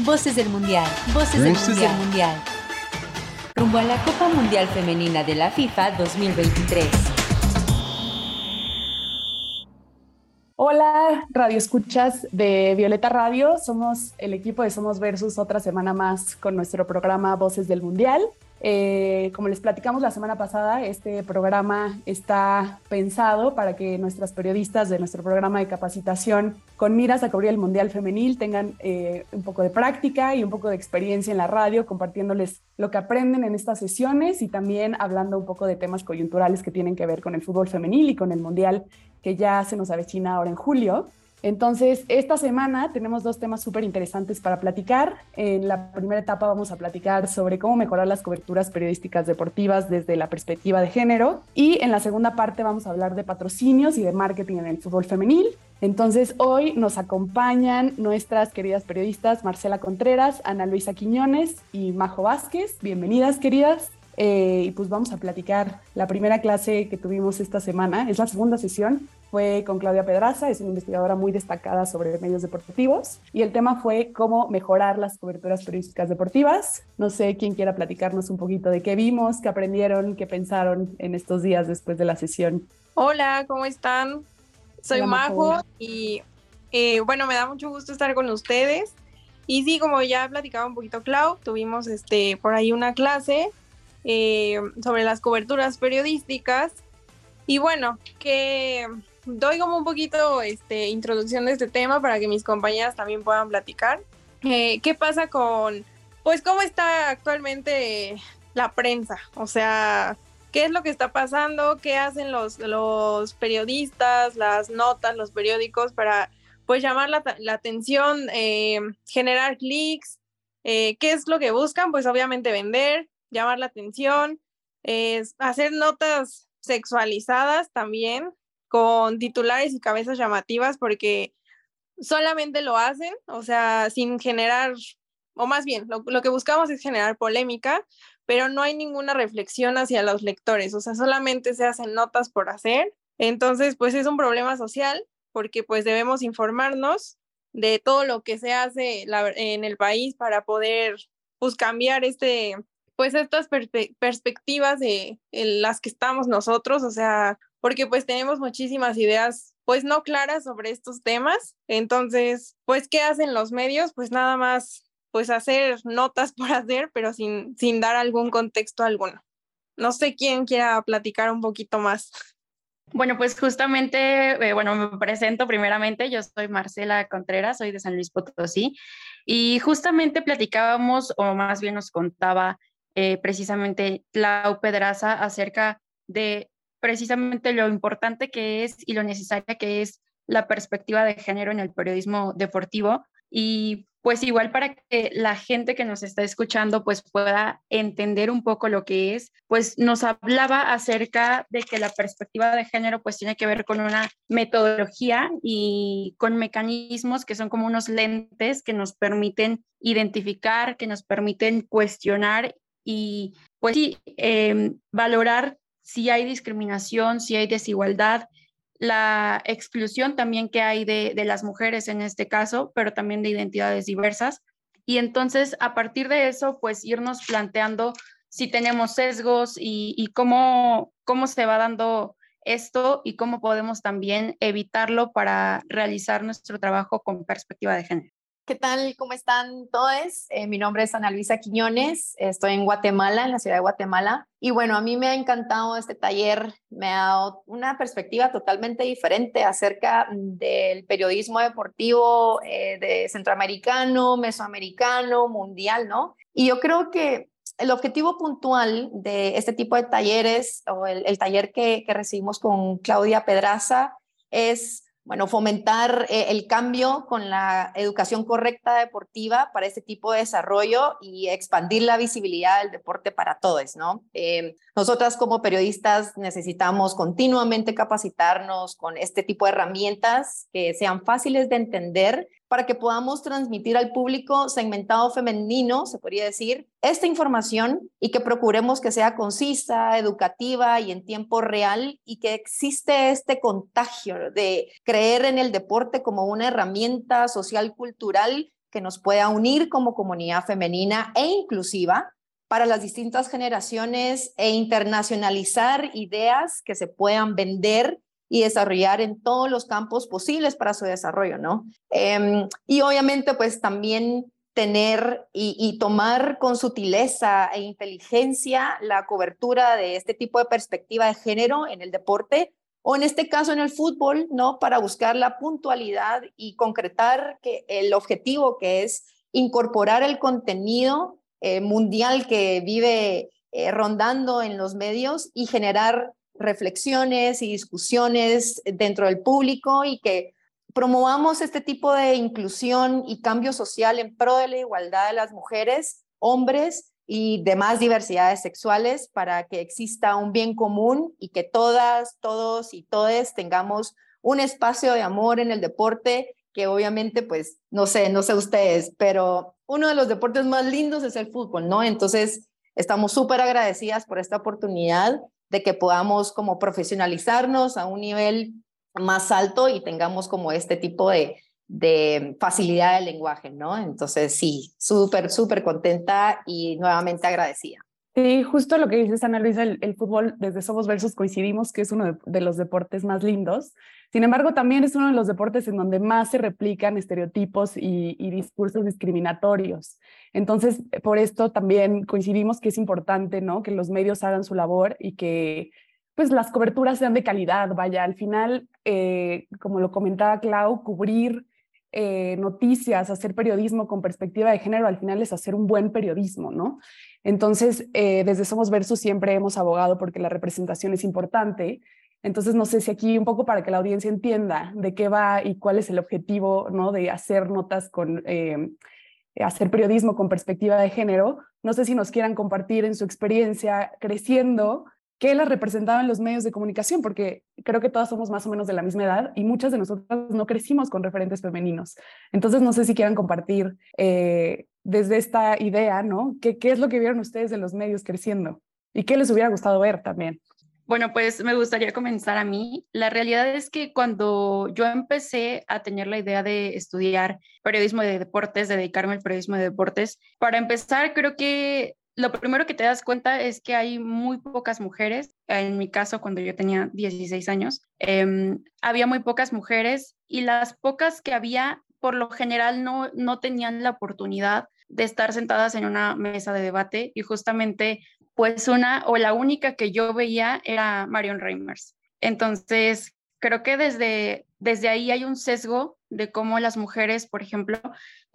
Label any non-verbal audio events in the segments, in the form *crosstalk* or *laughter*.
Voces del Mundial. Voces, del, mundial. del Mundial. Rumbo a la Copa Mundial Femenina de la FIFA 2023. Hola, Radio Escuchas de Violeta Radio. Somos el equipo de Somos Versus otra semana más con nuestro programa Voces del Mundial. Eh, como les platicamos la semana pasada, este programa está pensado para que nuestras periodistas de nuestro programa de capacitación con miras a cubrir el Mundial Femenil tengan eh, un poco de práctica y un poco de experiencia en la radio, compartiéndoles lo que aprenden en estas sesiones y también hablando un poco de temas coyunturales que tienen que ver con el fútbol femenil y con el Mundial que ya se nos avecina ahora en julio. Entonces, esta semana tenemos dos temas súper interesantes para platicar. En la primera etapa vamos a platicar sobre cómo mejorar las coberturas periodísticas deportivas desde la perspectiva de género. Y en la segunda parte vamos a hablar de patrocinios y de marketing en el fútbol femenil. Entonces, hoy nos acompañan nuestras queridas periodistas Marcela Contreras, Ana Luisa Quiñones y Majo Vázquez. Bienvenidas, queridas. Eh, y pues vamos a platicar. La primera clase que tuvimos esta semana, es la segunda sesión, fue con Claudia Pedraza, es una investigadora muy destacada sobre medios deportivos y el tema fue cómo mejorar las coberturas periodísticas deportivas. No sé quién quiera platicarnos un poquito de qué vimos, qué aprendieron, qué pensaron en estos días después de la sesión. Hola, ¿cómo están? Soy Majo y eh, bueno, me da mucho gusto estar con ustedes. Y sí, como ya platicaba un poquito Clau, tuvimos este, por ahí una clase eh, sobre las coberturas periodísticas. Y bueno, que doy como un poquito este, introducción de este tema para que mis compañeras también puedan platicar. Eh, ¿Qué pasa con, pues, cómo está actualmente la prensa? O sea, ¿qué es lo que está pasando? ¿Qué hacen los, los periodistas, las notas, los periódicos para, pues, llamar la, atención, eh, generar clics? ¿Qué es lo que buscan? Pues, obviamente, vender llamar la atención, es hacer notas sexualizadas también con titulares y cabezas llamativas porque solamente lo hacen, o sea, sin generar, o más bien, lo, lo, que buscamos es generar polémica, pero no hay ninguna reflexión hacia los lectores, o sea, solamente se hacen notas por hacer. Entonces, pues es un problema social porque pues debemos informarnos de todo lo que se hace en el país para poder pues cambiar este pues estas perspectivas de las que estamos nosotros, o sea, porque pues tenemos muchísimas ideas pues no claras sobre estos temas. Entonces, pues, ¿qué hacen los medios? Pues nada más, pues hacer notas *laughs* por hacer, pero sin, sin dar algún contexto alguno. No sé quién quiera platicar un poquito más. Bueno, pues justamente, eh, bueno, me presento primeramente, yo soy Marcela Contreras, soy de San Luis Potosí, y justamente platicábamos, o más bien nos contaba eh, precisamente Clau Pedraza acerca de precisamente lo importante que es y lo necesaria que es la perspectiva de género en el periodismo deportivo. Y pues igual para que la gente que nos está escuchando pues pueda entender un poco lo que es, pues nos hablaba acerca de que la perspectiva de género pues tiene que ver con una metodología y con mecanismos que son como unos lentes que nos permiten identificar, que nos permiten cuestionar y pues sí, em, valorar si hay discriminación, si hay desigualdad, la exclusión también que hay de, las mujeres en este caso, pero también de identidades diversas. Y entonces, a partir de eso, pues irnos planteando si tenemos sesgos y, y cómo, cómo se va dando esto y cómo podemos también evitarlo para realizar nuestro trabajo con perspectiva de género. ¿Qué tal? ¿Cómo están todos? Eh, mi nombre es Ana Luisa Quiñones, estoy en Guatemala, en la ciudad de Guatemala. Y bueno, a mí me ha encantado este taller, me ha dado una perspectiva totalmente diferente acerca del periodismo deportivo eh, de centroamericano, mesoamericano, mundial, ¿no? Y yo creo que el objetivo puntual de este tipo de talleres o el, taller que, que recibimos con Claudia Pedraza es bueno, fomentar eh, el cambio con la educación correcta deportiva para este tipo de desarrollo y expandir la visibilidad del deporte para todos, ¿no? Eh, nosotras como periodistas necesitamos continuamente capacitarnos con este tipo de herramientas que sean fáciles de entender para que podamos transmitir al público segmentado femenino, se podría decir, esta información y que procuremos que sea concisa, educativa y en tiempo real y que existe este contagio de creer en el deporte como una herramienta social cultural que nos pueda unir como comunidad femenina e inclusiva para las distintas generaciones e internacionalizar ideas que se puedan vender y desarrollar en todos los campos posibles para su desarrollo, ¿no? Em, y obviamente, pues también tener y, tomar con sutileza e inteligencia la cobertura de este tipo de perspectiva de género en el deporte o en este caso en el fútbol, ¿no? Para buscar la puntualidad y concretar que el objetivo que es incorporar el contenido eh, mundial que vive eh, rondando en los medios y generar reflexiones y discusiones dentro del público y que promovamos este tipo de inclusión y cambio social en pro de la igualdad de las mujeres, hombres y demás diversidades sexuales para que exista un bien común y que todas, todos y todes tengamos un espacio de amor en el deporte que obviamente pues no sé, no sé ustedes, pero uno de los deportes más lindos es el fútbol, ¿no? Entonces, estamos súper agradecidas por esta oportunidad de que podamos como profesionalizarnos a un nivel más alto y tengamos como este tipo de, de facilidad del lenguaje, ¿no? Entonces, sí, súper, súper contenta y nuevamente agradecida. Sí, justo lo que dices, Ana Luisa, el, fútbol desde Somos Versus coincidimos que es uno de, los deportes más lindos. Sin embargo, también es uno de los deportes en donde más se replican estereotipos y, y discursos discriminatorios. Entonces, por esto también coincidimos que es importante, ¿no? Que los medios hagan su labor y que pues las coberturas sean de calidad. Vaya, al final, eh, como lo comentaba Clau, cubrir eh, noticias, hacer periodismo con perspectiva de género, al final es hacer un buen periodismo, ¿no? Entonces, eh, desde Somos Versus siempre hemos abogado porque la representación es importante. Entonces, no sé si aquí un poco para que la audiencia entienda de qué va y cuál es el objetivo, ¿no? De hacer notas con, eh, hacer periodismo con perspectiva de género. No sé si nos quieran compartir en su experiencia creciendo qué las representaba en los medios de comunicación, porque creo que todas somos más o menos de la misma edad y muchas de nosotras no crecimos con referentes femeninos. Entonces, no sé si quieran compartir eh, desde esta idea, ¿no? ¿Qué, ¿Qué es lo que vieron ustedes en los medios creciendo? ¿Y qué les hubiera gustado ver también? Bueno, pues me gustaría comenzar a mí. La realidad es que cuando yo empecé a tener la idea de estudiar periodismo de deportes, de dedicarme al periodismo de deportes, para empezar, creo que lo primero que te das cuenta es que hay muy pocas mujeres. En mi caso, cuando yo tenía 16 años, em, había muy pocas mujeres y las pocas que había, por lo general, no, no tenían la oportunidad de estar sentadas en una mesa de debate y justamente, pues una o la única que yo veía era Marion Reimers. Entonces, creo que desde, desde ahí hay un sesgo de cómo las mujeres, por ejemplo,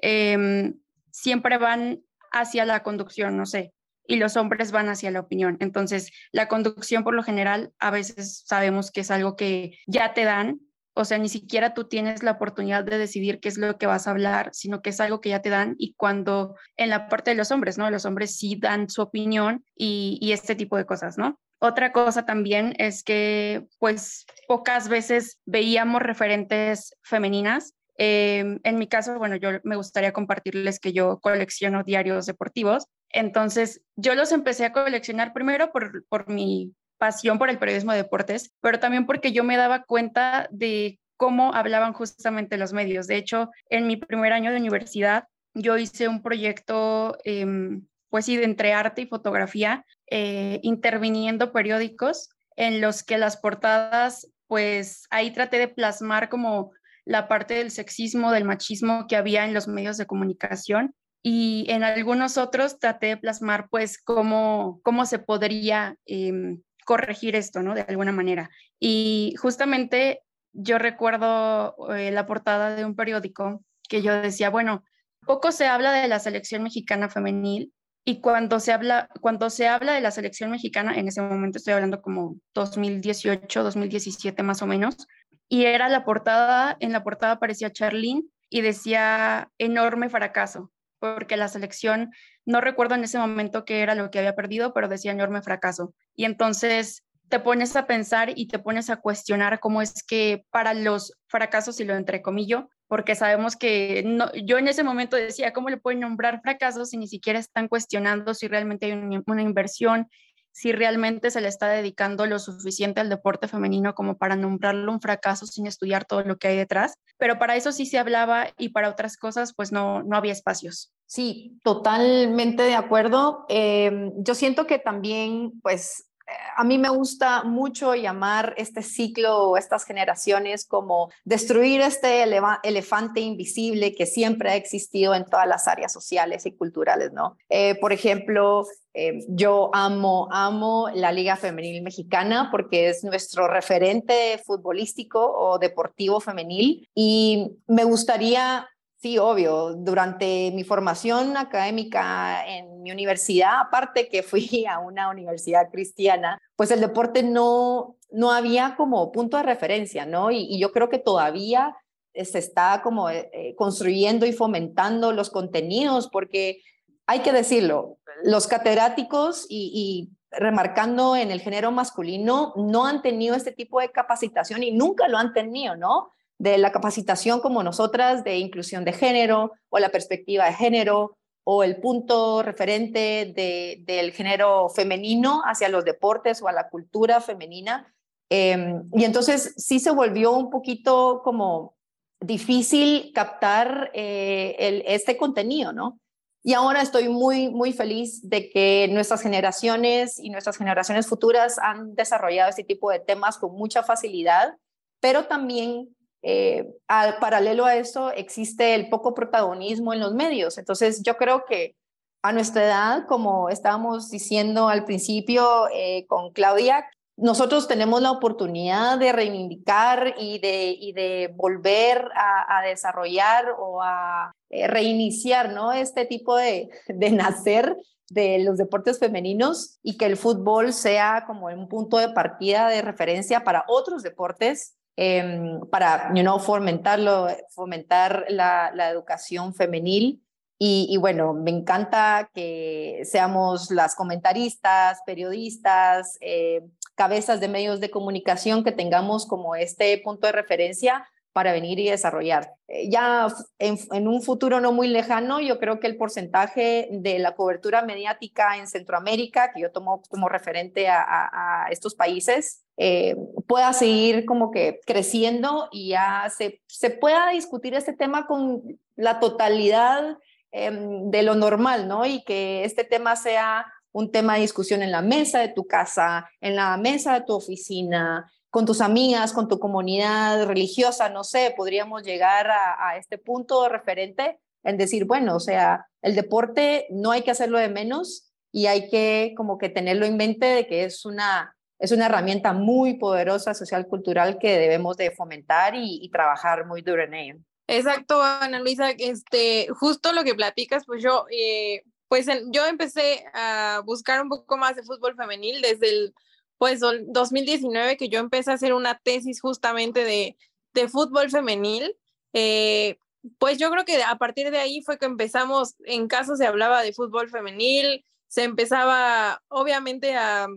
em, siempre van hacia la conducción, no sé, y los hombres van hacia la opinión. Entonces, la conducción por lo general a veces sabemos que es algo que ya te dan, o sea, ni siquiera tú tienes la oportunidad de decidir qué es lo que vas a hablar, sino que es algo que ya te dan y cuando en la parte de los hombres, ¿no? Los hombres sí dan su opinión y, y este tipo de cosas, ¿no? Otra cosa también es que pues pocas veces veíamos referentes femeninas Em, en mi caso, bueno, yo me gustaría compartirles que yo colecciono diarios deportivos. Entonces, yo los empecé a coleccionar primero por, por mi pasión por el periodismo de deportes, pero también porque yo me daba cuenta de cómo hablaban justamente los medios. De hecho, en mi primer año de universidad, yo hice un proyecto, eh, pues sí, entre arte y fotografía, eh, interviniendo periódicos en los que las portadas, pues ahí traté de plasmar como la parte del sexismo, del machismo que había en los medios de comunicación y en algunos otros traté de plasmar pues cómo, cómo se podría em, corregir esto, ¿no? De alguna manera. Y justamente yo recuerdo eh, la portada de un periódico que yo decía, bueno, poco se habla de la selección mexicana femenil y cuando se habla, cuando se habla de la selección mexicana, en ese momento estoy hablando como 2018, 2017 más o menos, y era la portada, en la portada aparecía Charlene y decía enorme fracaso, porque la selección, no recuerdo en ese momento qué era lo que había perdido, pero decía enorme fracaso. Y entonces te pones a pensar y te pones a cuestionar cómo es que para los fracasos, y lo entrecomillo, porque sabemos que no, yo en ese momento decía, ¿cómo le pueden nombrar fracasos si ni siquiera están cuestionando si realmente hay una inversión si realmente se le está dedicando lo suficiente al deporte femenino como para nombrarlo un fracaso sin estudiar todo lo que hay detrás. Pero para eso sí se hablaba y para otras cosas pues no, no había espacios. Sí, totalmente de acuerdo. Em, yo siento que también pues a mí me gusta mucho llamar este ciclo o estas generaciones como destruir este elefante invisible que siempre ha existido en todas las áreas sociales y culturales, ¿no? Eh, por ejemplo, eh, yo amo, amo la Liga Femenil Mexicana porque es nuestro referente futbolístico o deportivo femenil y me gustaría Sí, obvio. Durante mi formación académica en mi universidad, aparte que fui *laughs* a una universidad cristiana, pues el deporte no, no había como punto de referencia, ¿no? Y, yo creo que todavía se está como eh, eh, construyendo y fomentando los contenidos, porque hay que decirlo, los catedráticos y remarcando en el género masculino no han tenido este tipo de capacitación y nunca lo han tenido, ¿no? De la capacitación como nosotras de inclusión de género o la perspectiva de género o el punto referente del género femenino hacia los deportes o a la cultura femenina. Em, y entonces sí se volvió un poquito como difícil captar eh, este contenido, ¿no? Y ahora estoy muy, muy feliz de que nuestras generaciones y nuestras generaciones futuras han desarrollado este tipo de temas con mucha facilidad, pero también eh, al paralelo a eso existe el poco protagonismo en los medios. Entonces yo creo que a nuestra edad, como estábamos diciendo al principio eh, con Claudia, nosotros tenemos la oportunidad de reivindicar y de, volver a, desarrollar o a eh, reiniciar ¿no? este tipo de nacer de los deportes femeninos y que el fútbol sea como un punto de partida de referencia para otros deportes Em, para you know, fomentarlo, fomentar la, la educación femenil. Y, y, bueno, me encanta que seamos las comentaristas, periodistas, eh, cabezas de medios de comunicación que tengamos como este punto de referencia para venir y desarrollar. Eh, ya en, un futuro no muy lejano, yo creo que el porcentaje de la cobertura mediática en Centroamérica, que yo tomo como referente a, estos países, eh, pueda seguir como que creciendo y ya se, se pueda discutir este tema con la totalidad em, de lo normal, ¿no? Y que este tema sea un tema de discusión en la mesa de tu casa, en la mesa de tu oficina, con tus amigas, con tu comunidad religiosa, no sé, podríamos llegar a, este punto referente en decir, bueno, o sea, el deporte no hay que hacerlo de menos y hay que como que tenerlo en mente de que es una es una herramienta muy poderosa social cultural que debemos de fomentar y, trabajar muy duro en ello. Exacto, Ana Luisa, este, justo lo que platicas, pues yo, eh, pues yo empecé a buscar un poco más de fútbol femenil desde el, pues 2019 que yo empecé a hacer una tesis justamente de, de fútbol femenil. Eh, pues yo creo que a partir de ahí fue que empezamos, en caso se hablaba de fútbol femenil, se empezaba obviamente a,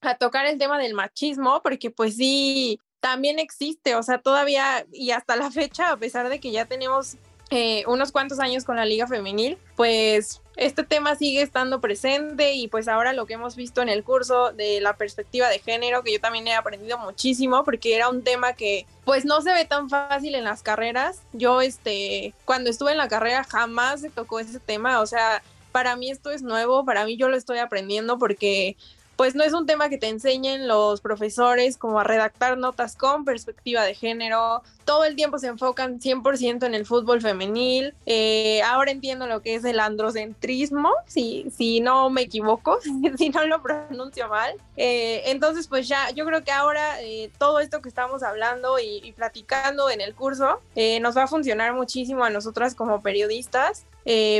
a tocar el tema del machismo, porque pues sí, también existe, o sea, todavía y hasta la fecha, a pesar de que ya tenemos eh, unos cuantos años con la liga femenil, pues este tema sigue estando presente y pues ahora lo que hemos visto en el curso de la perspectiva de género, que yo también he aprendido muchísimo porque era un tema que pues no se ve tan fácil en las carreras. Yo este, cuando estuve en la carrera jamás se tocó ese tema, o sea, para mí esto es nuevo, para mí yo lo estoy aprendiendo porque pues no es un tema que te enseñen los profesores como a redactar notas con perspectiva de género. Todo el tiempo se enfocan 100% en el fútbol femenil. Eh, ahora entiendo lo que es el androcentrismo, si, si no me equivoco, *laughs* si no lo pronuncio mal. Eh, entonces, pues ya, yo creo que ahora eh, todo esto que estamos hablando y, y platicando en el curso nos va a funcionar muchísimo a nosotras como periodistas.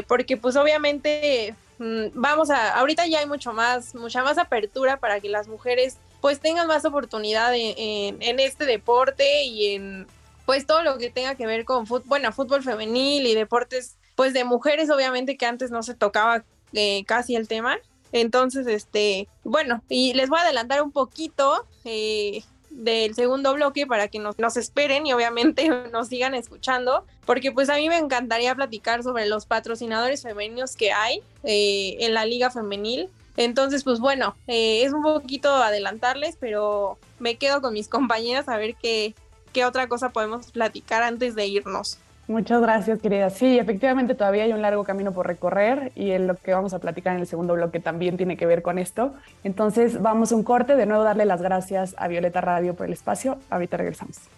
porque pues obviamente vamos a, ahorita ya hay mucho más, mucha más apertura para que las mujeres pues tengan más oportunidad en, este deporte y en pues todo lo que tenga que ver con fútbol, bueno, fútbol femenil y deportes pues de mujeres obviamente que antes no se tocaba eh, casi el tema. Entonces, este, bueno, y les voy a adelantar un poquito. Eh, del segundo bloque para que nos, esperen y obviamente *laughs* nos sigan escuchando, porque pues a mí me encantaría platicar sobre los patrocinadores femeninos que hay eh, en la liga femenil. Entonces, pues bueno, eh, es un poquito adelantarles, pero me quedo con mis *laughs* compañeras a ver qué, qué otra cosa podemos platicar antes de irnos. Muchas gracias, querida. Sí, efectivamente todavía hay un largo camino por recorrer y en lo que vamos a platicar en el segundo bloque también tiene que ver con esto. Entonces, vamos a un corte, de nuevo darle las gracias a Violeta Radio por el espacio. Ahorita regresamos.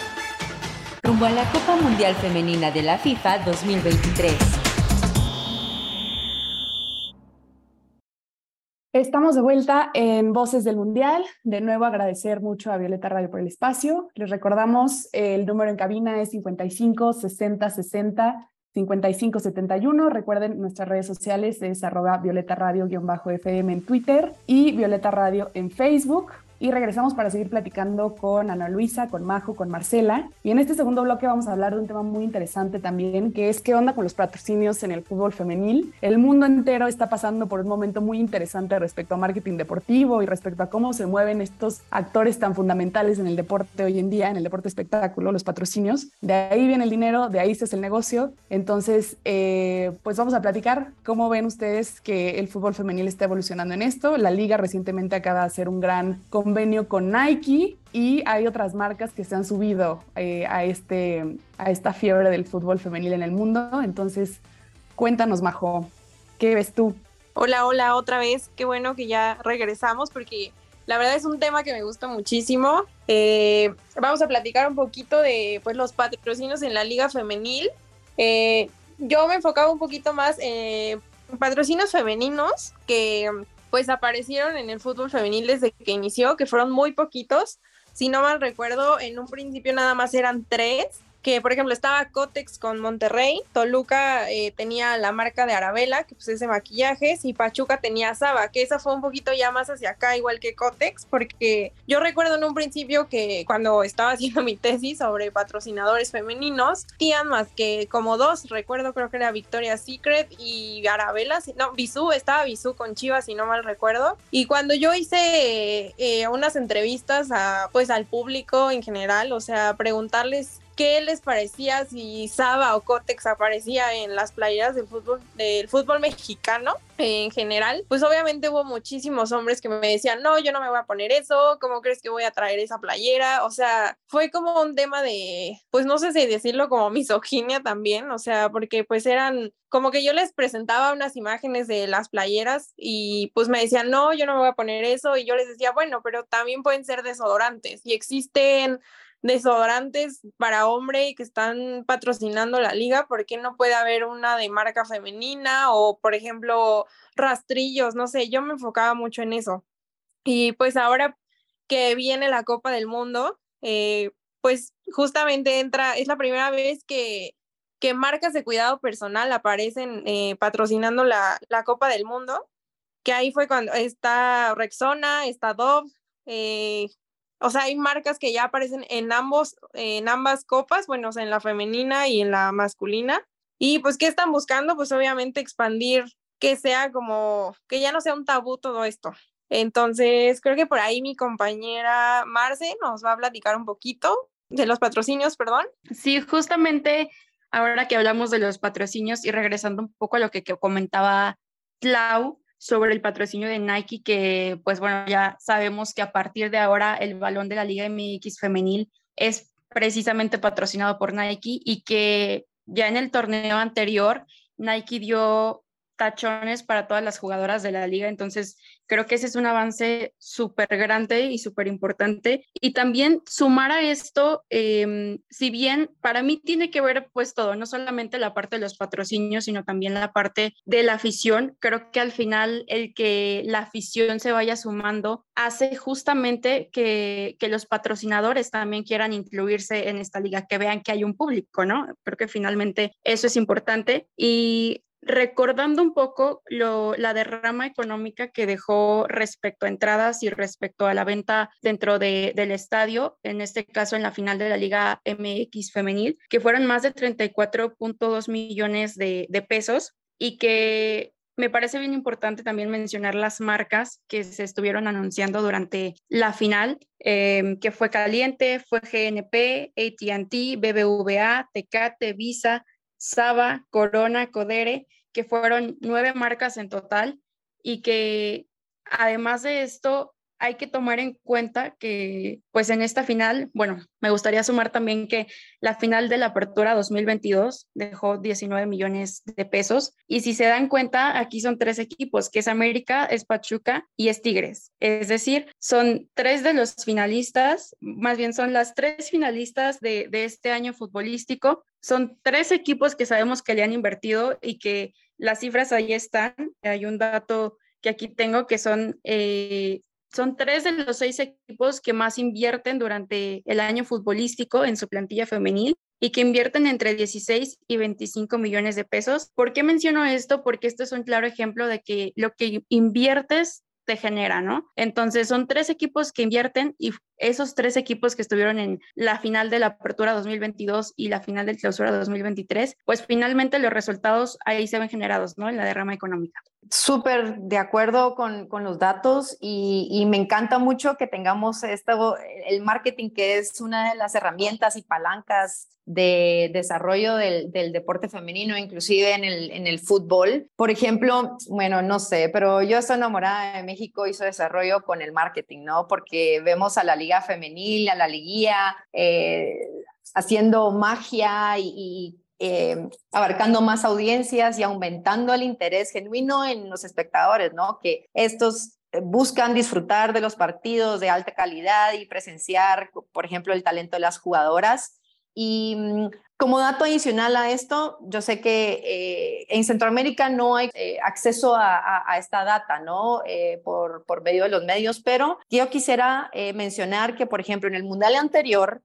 Rumbo a la Copa Mundial Femenina de la FIFA 2023. Estamos de vuelta en Voces del Mundial. De nuevo agradecer mucho a Violeta Radio por el espacio. Les recordamos, el número en cabina es 55 60 60 55 71. Recuerden, nuestras redes sociales es arroba Violeta Radio-FM en Twitter y Violeta Radio en Facebook y regresamos para seguir platicando con Ana Luisa, con Majo, con Marcela. Y en este segundo bloque vamos a hablar de un tema muy interesante también, que es qué onda con los patrocinios en el fútbol femenil. El mundo entero está pasando por un momento muy interesante respecto a marketing deportivo y respecto a cómo se mueven estos actores tan fundamentales en el deporte hoy en día, en el deporte espectáculo, los patrocinios. De ahí viene el dinero, de ahí se hace el negocio. Entonces, eh, pues vamos a platicar cómo ven ustedes que el fútbol femenil está evolucionando en esto. La liga recientemente acaba de hacer un gran convenio con Nike y hay otras marcas que se han subido eh, a, este, a esta fiebre del fútbol femenil en el mundo. Entonces, cuéntanos, Majo, ¿qué ves tú? Hola, hola, otra vez. Qué bueno que ya regresamos porque la verdad es un tema que me gusta muchísimo. Eh, vamos a platicar un poquito de pues, los patrocinios en la liga femenil. Eh, yo me enfocaba un poquito más en patrocinios femeninos que pues aparecieron en el fútbol femenil desde que inició, que fueron muy poquitos. Si no mal recuerdo, en un principio nada más eran tres que por ejemplo estaba Cotex con Monterrey, Toluca eh, tenía la marca de Arabella, que pues es de maquillajes, y Pachuca tenía Saba, que esa fue un poquito ya más hacia acá, igual que Cotex, porque yo recuerdo en un principio que cuando estaba *laughs* haciendo mi tesis sobre patrocinadores femeninos, tenían más que como dos, recuerdo creo que era Victoria's Secret y Arabella, no, Bisú, estaba Bisú con Chivas, si no mal recuerdo, y cuando yo hice eh, unas entrevistas a, pues al público en general, o sea, preguntarles qué les parecía si Saba o Cotex aparecía en las playeras del fútbol, del fútbol mexicano en general, pues obviamente hubo muchísimos hombres que me decían, no, yo no me voy a poner eso, ¿cómo crees que voy a traer esa playera? O sea, fue como un tema de, pues no sé si decirlo como misoginia también, o sea, porque pues eran como que yo les presentaba unas imágenes de las playeras y pues me decían, no, yo no me voy a poner eso y yo les decía, bueno, pero también pueden ser desodorantes y existen desodorantes para hombre que están patrocinando la liga, ¿por qué no puede haber una de marca femenina o, por ejemplo, rastrillos? No sé, yo me enfocaba mucho en eso. Y pues ahora que viene la Copa del Mundo, eh, pues justamente entra, es la primera vez que, que marcas de cuidado personal aparecen eh, patrocinando la, la, Copa del Mundo, que ahí fue cuando está Rexona, está Dove, eh, o sea, hay marcas que ya aparecen en ambos, en ambas copas, bueno, o sea, en la femenina y en la masculina. Y pues, ¿qué están buscando? Pues obviamente expandir que sea como, que ya no sea un tabú todo esto. Entonces, creo que por ahí mi compañera Marce nos va a platicar un poquito de los patrocinios, perdón. Sí, justamente ahora que hablamos de los patrocinios y regresando un poco a lo que, comentaba Clau, sobre el patrocinio de Nike, que pues bueno, ya sabemos que a partir de ahora el balón de la Liga MX femenil es precisamente patrocinado por Nike y que ya en el torneo anterior Nike dio tachones para todas las jugadoras de la liga. Entonces, creo que ese es un avance súper grande y súper importante. Y también sumar a esto, em, si bien para mí tiene que ver pues todo, no solamente la parte de los patrocinios, sino también la parte de la afición. Creo que al final el que la afición se vaya sumando hace justamente que, que los patrocinadores también quieran incluirse en esta liga, que vean que hay un público, ¿no? Creo que finalmente eso es importante. Y recordando un poco la derrama económica que dejó respecto a entradas y respecto a la venta dentro del estadio, en este caso en la final de la Liga MX femenil, que fueron más de 34.2 millones de, pesos y que me parece bien importante también mencionar las marcas que se estuvieron anunciando durante la final, em, que fue Caliente, fue GNP, ATT, BBVA, Tecate, Visa, Saba, Corona, Codere, que fueron nueve marcas en total y que además de esto hay que tomar en cuenta que pues en esta final, bueno, me gustaría sumar también que la final de la apertura 2022 dejó 19 millones de pesos y si se dan cuenta, aquí son tres equipos, que es América, es Pachuca y es Tigres. Es decir, son tres de los finalistas, más bien son las tres finalistas de, de este año futbolístico. Son tres equipos que sabemos que le han invertido y que las cifras ahí están. Hay un dato que aquí tengo que son eh, son tres de los seis equipos que más invierten durante el año futbolístico en su plantilla femenil y que invierten entre 16 y 25 millones de pesos. ¿Por qué menciono esto? Porque esto es un claro ejemplo de que lo que inviertes te genera, ¿no? Entonces son tres equipos que invierten y esos tres equipos que estuvieron en la final de la apertura 2022 y la final del clausura 2023, pues finalmente los resultados ahí se ven generados, ¿no? En la derrama económica. Súper de acuerdo con, con los datos y, y, me encanta mucho que tengamos esto, el marketing que es una de las herramientas y palancas de desarrollo del, del, deporte femenino, inclusive en el, en el fútbol. Por ejemplo, bueno, no sé, pero yo estoy enamorada de México y su desarrollo con el marketing, ¿no? Porque vemos a la liga femenil, a la liguilla, eh, haciendo magia y, eh, abarcando más audiencias y aumentando el interés genuino en los espectadores, ¿no? Que estos eh, buscan disfrutar de los partidos de alta calidad y presenciar, por ejemplo, el talento de las jugadoras. Y mm, como dato adicional a esto, yo sé que eh, en Centroamérica no hay eh, acceso a, esta data, ¿no? Eh, por, por medio de los medios, pero yo quisiera mencionar que, por ejemplo, en el Mundial anterior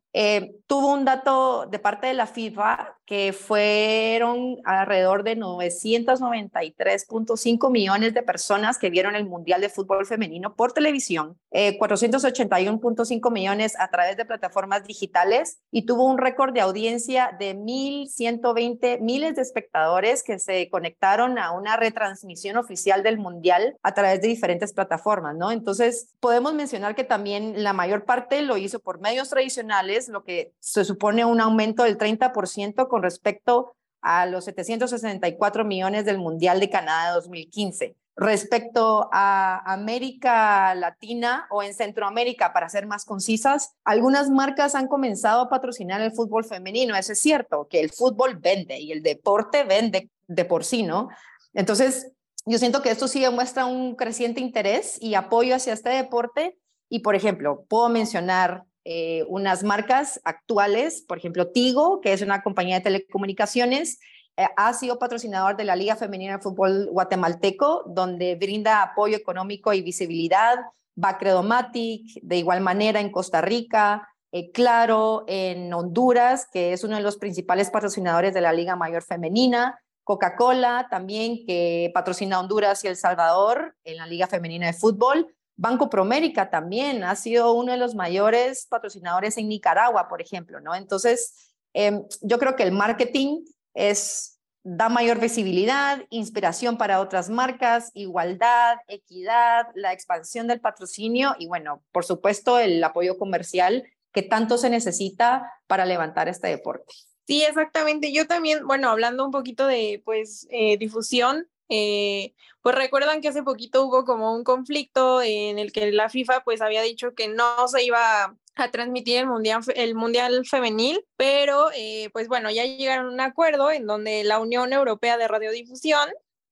tuvo un dato de parte de la FIFA que fueron alrededor de 993.5 millones de personas que vieron el Mundial de Fútbol Femenino por televisión, 481.5 millones a través de plataformas digitales y tuvo un récord de audiencia de 1.120 miles de espectadores que se conectaron a una retransmisión oficial del Mundial a través de diferentes plataformas, ¿no? Entonces, podemos mencionar que también la mayor parte lo hizo por medios tradicionales, lo que se supone un aumento del 30% con respecto a los 764 millones del Mundial de Canadá de 2015 respecto a América Latina o en Centroamérica, para ser más concisas, algunas marcas han comenzado a patrocinar el fútbol femenino. Eso es cierto, que el fútbol vende y el deporte vende de por sí, ¿no? Entonces, yo siento que esto sí demuestra un creciente interés y apoyo hacia este deporte. Y, por ejemplo, puedo mencionar eh, unas marcas actuales, por ejemplo, Tigo, que es una compañía de telecomunicaciones, ha sido patrocinador de la Liga Femenina de Fútbol Guatemalteco, donde brinda apoyo económico y visibilidad. Bacredomatic, de igual manera en Costa Rica, eh, Claro en Honduras, que es uno de los principales patrocinadores de la Liga Mayor Femenina. Coca-Cola también, que patrocina Honduras y El Salvador en la Liga Femenina de Fútbol. Banco Promérica también ha sido uno de los mayores patrocinadores en Nicaragua, por ejemplo, ¿no? Entonces, em, yo creo que el marketing es, da mayor visibilidad, inspiración para otras marcas, igualdad, equidad, la expansión del patrocinio y bueno, por supuesto el apoyo comercial que tanto se necesita para levantar este deporte. Sí, exactamente. Yo también, bueno, hablando un poquito de pues eh, difusión, eh, pues recuerdan que hace poquito hubo como un conflicto en el que la FIFA pues había dicho que no se iba a transmitir el mundial, el mundial femenil, pero eh, pues bueno, ya llegaron a un acuerdo en donde la Unión Europea de Radiodifusión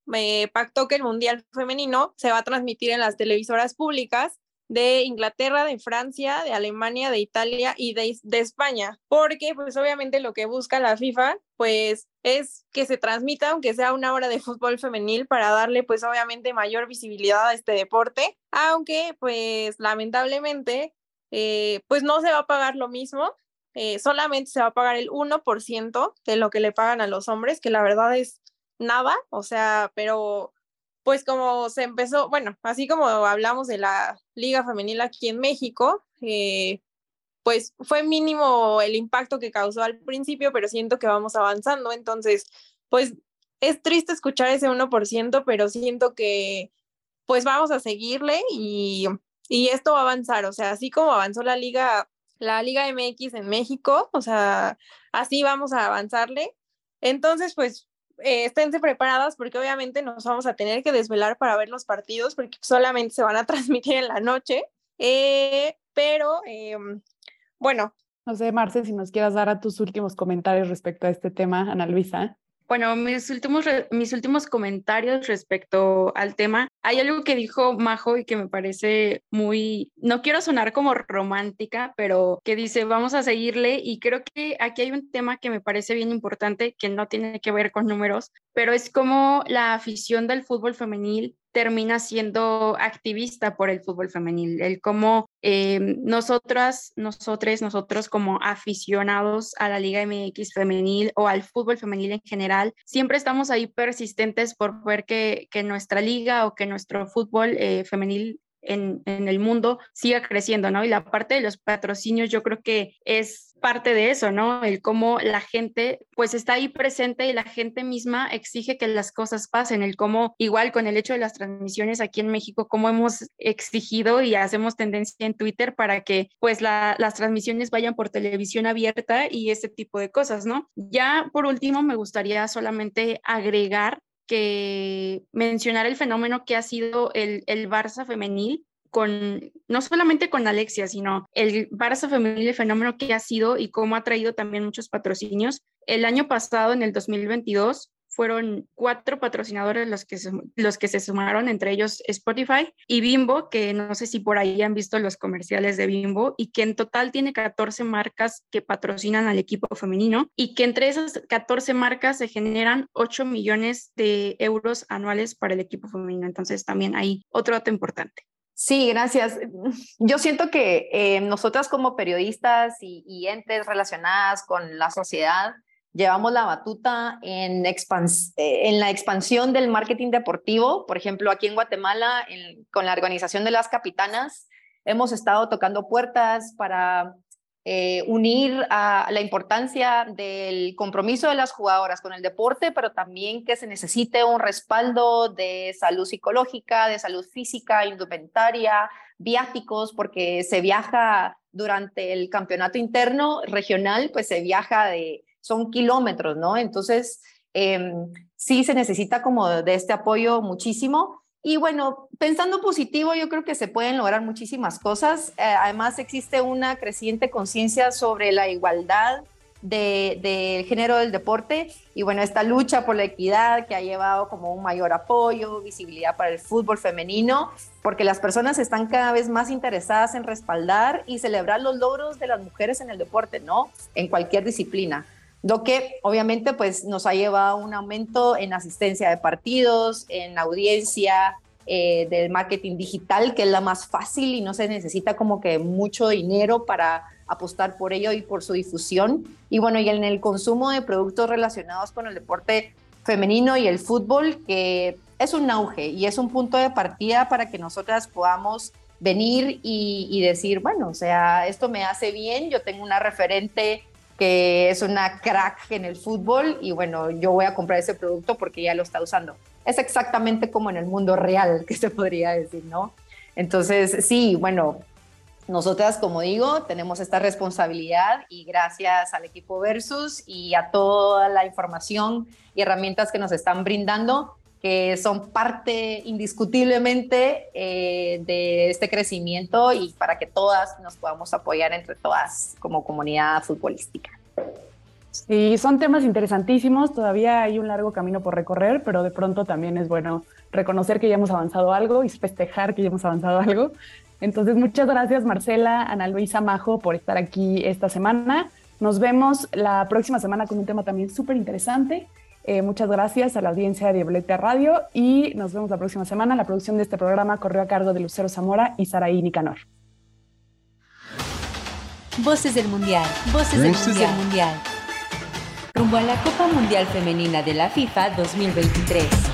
me pactó que el mundial femenino se va a transmitir en las televisoras públicas de Inglaterra, de Francia, de Alemania, de Italia y de, de, España, porque pues obviamente lo que busca la FIFA pues es que se transmita aunque sea una hora de fútbol femenil para darle pues obviamente mayor visibilidad a este deporte, aunque pues lamentablemente eh, pues no se va a pagar lo mismo, eh, solamente se va a pagar el 1% de lo que le pagan a los hombres, que la verdad es nada, o sea, pero pues como se empezó, bueno, así como hablamos de la liga femenil aquí en México, eh, pues fue mínimo el impacto que causó al principio, pero siento que vamos avanzando, entonces, pues es triste escuchar ese 1%, pero siento que pues vamos a seguirle y, y esto va a avanzar, o sea, así como avanzó la liga, la Liga MX en México, o sea, así vamos a avanzarle. Entonces, pues eh, esténse preparadas porque obviamente nos vamos a tener que desvelar para ver los partidos porque solamente se van a *laughs* transmitir en la noche. Eh, pero em, bueno. No sé, Marce, si nos quieras dar a tus últimos comentarios respecto a este tema, Ana Luisa. Bueno, mis últimos, mis últimos comentarios respecto al tema, hay algo que dijo Majo y que me parece muy, no quiero sonar como romántica, pero que dice, vamos a seguirle y creo que aquí hay un tema que me parece bien importante, que no tiene que ver con números, pero es como la afición del fútbol femenil termina siendo activista por el fútbol femenil, el cómo eh, nosotras, nosotros, nosotros como aficionados a la Liga MX femenil o al fútbol femenil en general, siempre estamos ahí persistentes por ver que, nuestra liga o que nuestro fútbol eh, femenil en, el mundo siga creciendo, ¿no? Y la parte de los patrocinios yo creo que es parte de eso, ¿no? El cómo la gente pues está ahí presente y la gente misma exige que las cosas pasen, el cómo igual con el hecho de las transmisiones aquí en México, cómo hemos exigido y hacemos tendencia en Twitter para que pues las transmisiones vayan por televisión abierta y ese tipo de cosas, ¿no? Ya por último me gustaría solamente agregar que mencionar el fenómeno que ha sido el, el Barça femenil, con, no solamente con Alexia, sino el Barça femenil, el fenómeno que ha sido y cómo ha traído también muchos patrocinios. El año pasado, en el 2022, fueron cuatro patrocinadores los que, se, los que se sumaron, entre ellos Spotify y Bimbo, que no sé si por ahí han visto los comerciales de Bimbo, y que en total tiene 14 marcas que patrocinan al equipo femenino, y que entre esas 14 marcas se generan 8 millones de euros anuales para el equipo femenino. Entonces también hay otro dato importante. Sí, gracias. Yo siento que eh, nosotras como periodistas y, y entes relacionadas con la sociedad, llevamos la batuta en, eh, en la expansión del marketing deportivo. Por ejemplo, aquí en Guatemala, con la organización de las capitanas, hemos estado tocando puertas para eh, unir a la importancia del compromiso de las jugadoras con el deporte, pero también que se necesite un respaldo de salud psicológica, de salud física, indumentaria, viáticos, porque se viaja durante el campeonato interno regional, pues se viaja de son kilómetros, ¿no? Entonces, em, sí se necesita como de este apoyo muchísimo. Y bueno, pensando positivo, yo creo que se pueden lograr muchísimas cosas. Eh, además, existe una creciente conciencia sobre la igualdad del de género del deporte y bueno, esta lucha por la equidad que ha llevado como un mayor apoyo, visibilidad para el fútbol femenino, porque las personas están cada vez más interesadas en respaldar y celebrar los logros de las mujeres en el deporte, ¿no? En cualquier disciplina lo que obviamente pues nos ha llevado a un aumento en asistencia de partidos, en audiencia eh, del marketing digital, que es la más fácil y no se necesita como que mucho dinero para apostar por ello y por su difusión. Y bueno, y en el consumo de productos relacionados con el deporte femenino y el fútbol, que es un auge y es un punto de partida para que nosotras podamos venir y, y decir, bueno, o sea, esto me hace bien, yo tengo una referente que es una crack en el fútbol y bueno, yo voy a comprar ese producto porque ya lo está usando. Es exactamente como en el mundo real, *laughs* que se podría decir, ¿no? Entonces, sí, bueno, nosotras, como digo, tenemos esta responsabilidad y gracias al equipo Versus y a toda la información y herramientas que nos están brindando, que son parte indiscutiblemente eh, de este crecimiento y para que todas nos podamos apoyar entre todas como comunidad futbolística. Sí, son temas interesantísimos, todavía hay un largo camino por recorrer, pero de pronto también es bueno reconocer que ya hemos avanzado algo y festejar que ya hemos avanzado algo. Entonces, muchas gracias Marcela, Ana Luisa Majo por estar aquí esta semana. Nos vemos la próxima semana con un tema también súper interesante. Eh, muchas gracias a la audiencia de Violeta Radio y nos vemos la próxima semana. La producción de este programa corrió a cargo de Lucero Zamora y Saraí Nicanor. Voces del Mundial. Voces, del, mundial. rumbo a la Copa Mundial Femenina de la FIFA 2023.